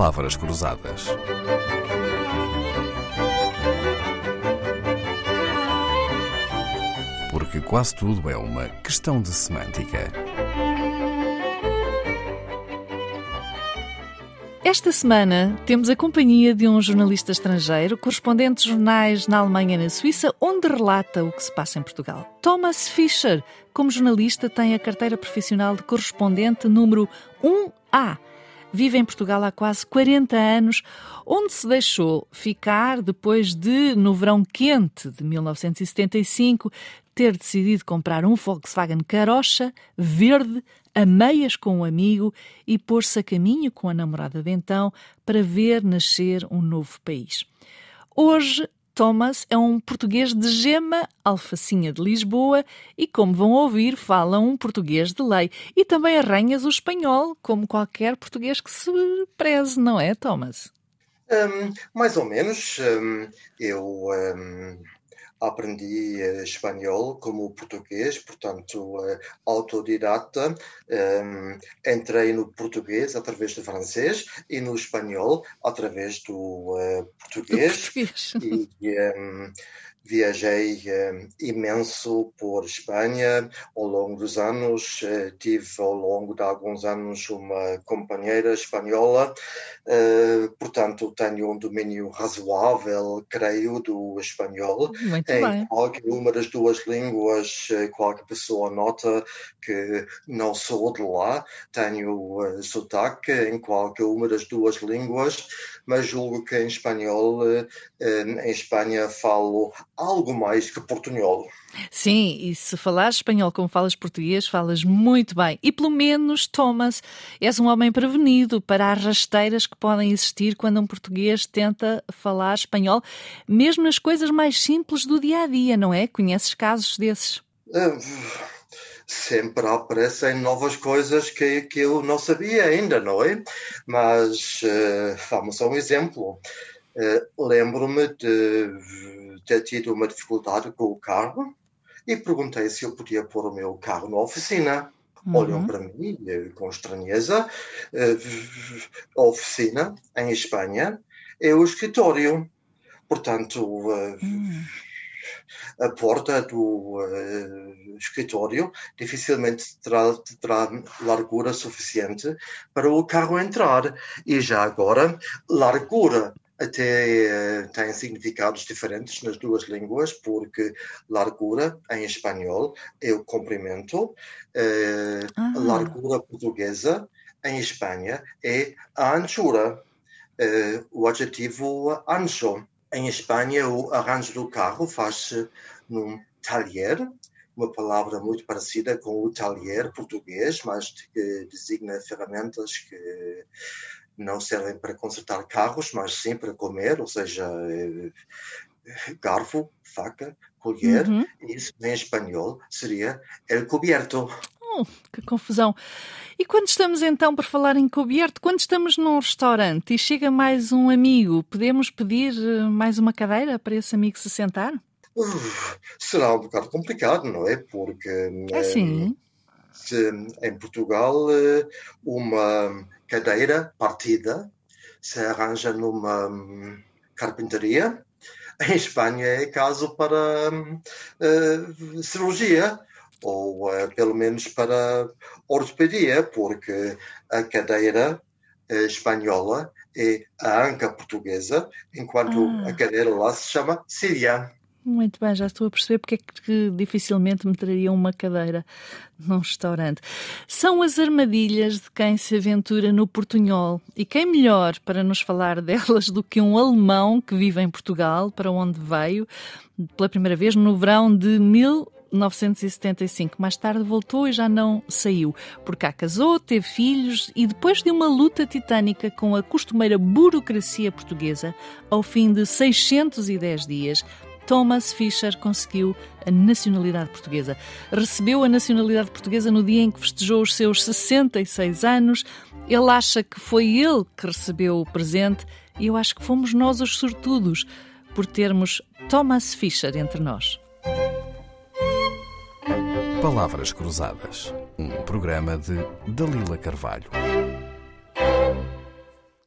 Palavras Cruzadas. Porque quase tudo é uma questão de semântica. Esta semana temos a companhia de um jornalista estrangeiro, correspondente de jornais na Alemanha e na Suíça, onde relata o que se passa em Portugal. Thomas Fischer, como jornalista, tem a carteira profissional de correspondente número 1A vive em Portugal há quase 40 anos, onde se deixou ficar depois de, no verão quente de 1975, ter decidido comprar um Volkswagen Carocha verde a meias com um amigo e pôr-se a caminho com a namorada de então para ver nascer um novo país. Hoje Thomas é um português de gema, alfacinha de Lisboa, e como vão ouvir, fala um português de lei. E também arranhas o espanhol, como qualquer português que se preze, não é, Thomas? Um, mais ou menos. Um, eu um, aprendi uh, espanhol como português, portanto, uh, autodidata. Um, entrei no português através do francês e no espanhol através do português. Do português. E, um, viajei um, imenso por Espanha ao longo dos anos. Uh, tive ao longo de alguns anos uma companheira espanhola, uh, portanto tenho um domínio razoável, creio, do espanhol. Muito em bem. qualquer uma das duas línguas, uh, qualquer pessoa nota que não sou de lá, tenho sotaque em qualquer uma das duas línguas, mas julgo que em espanhol, em Espanha, falo algo mais que portunhol. Sim, e se falares espanhol como falas português, falas muito bem. E pelo menos, Thomas, és um homem prevenido para as rasteiras que podem existir quando um português tenta falar espanhol, mesmo nas coisas mais simples do dia a dia, não é? Conheces casos desses? Uh, sempre aparecem novas coisas que, que eu não sabia ainda, não é? Mas uh, vamos a um exemplo. Uh, Lembro-me de ter tido uma dificuldade com o carro e perguntei se eu podia pôr o meu carro na oficina. Uhum. Olham para mim com estranheza. A oficina, em Espanha, é o escritório. Portanto, uhum. a porta do uh, escritório dificilmente terá, terá, largura suficiente para o carro entrar. E já agora, largura até uh, tem significados diferentes nas duas línguas, porque largura em espanhol é o comprimento, uh, ah. largura portuguesa em Espanha é a anchura, uh, o adjetivo ancho. Em Espanha, o arranjo do carro faz-se num talher, uma palavra muito parecida com o talher português, mas que designa ferramentas que não servem para consertar carros, mas sim para comer, ou seja, garfo, faca, colher, uhum. isso em espanhol seria el cubierto. Oh, que confusão. E quando estamos então, por falar em coberto, quando estamos num restaurante e chega mais um amigo, podemos pedir eh, mais uma cadeira para esse amigo se sentar? Uh, será um bocado complicado, não é? Porque é sim. Se, em Portugal eh, uma cadeira partida se arranja numa hum, carpintaria. Em Espanha é caso para uh, cirurgia ou uh, pelo menos para ortopedia, porque a cadeira uh, espanhola é a anca portuguesa, enquanto ah. a cadeira lá se chama síria. Muito bem, já estou a perceber porque é que dificilmente me traria uma cadeira num restaurante. São as armadilhas de quem se aventura no portunhol. E quem melhor para nos falar delas do que um alemão que vive em Portugal, para onde veio pela primeira vez no verão de 1975. Mais tarde voltou e já não saiu. Por cá casou, teve filhos e depois de uma luta titânica com a costumeira burocracia portuguesa, ao fim de 610 dias, Thomas Fischer conseguiu a nacionalidade portuguesa. Recebeu a nacionalidade portuguesa no dia em que festejou os seus 66 anos. Ele acha que foi ele que recebeu o presente e eu acho que fomos nós os sortudos por termos Thomas Fischer entre nós. Palavras Cruzadas, um programa de Dalila Carvalho.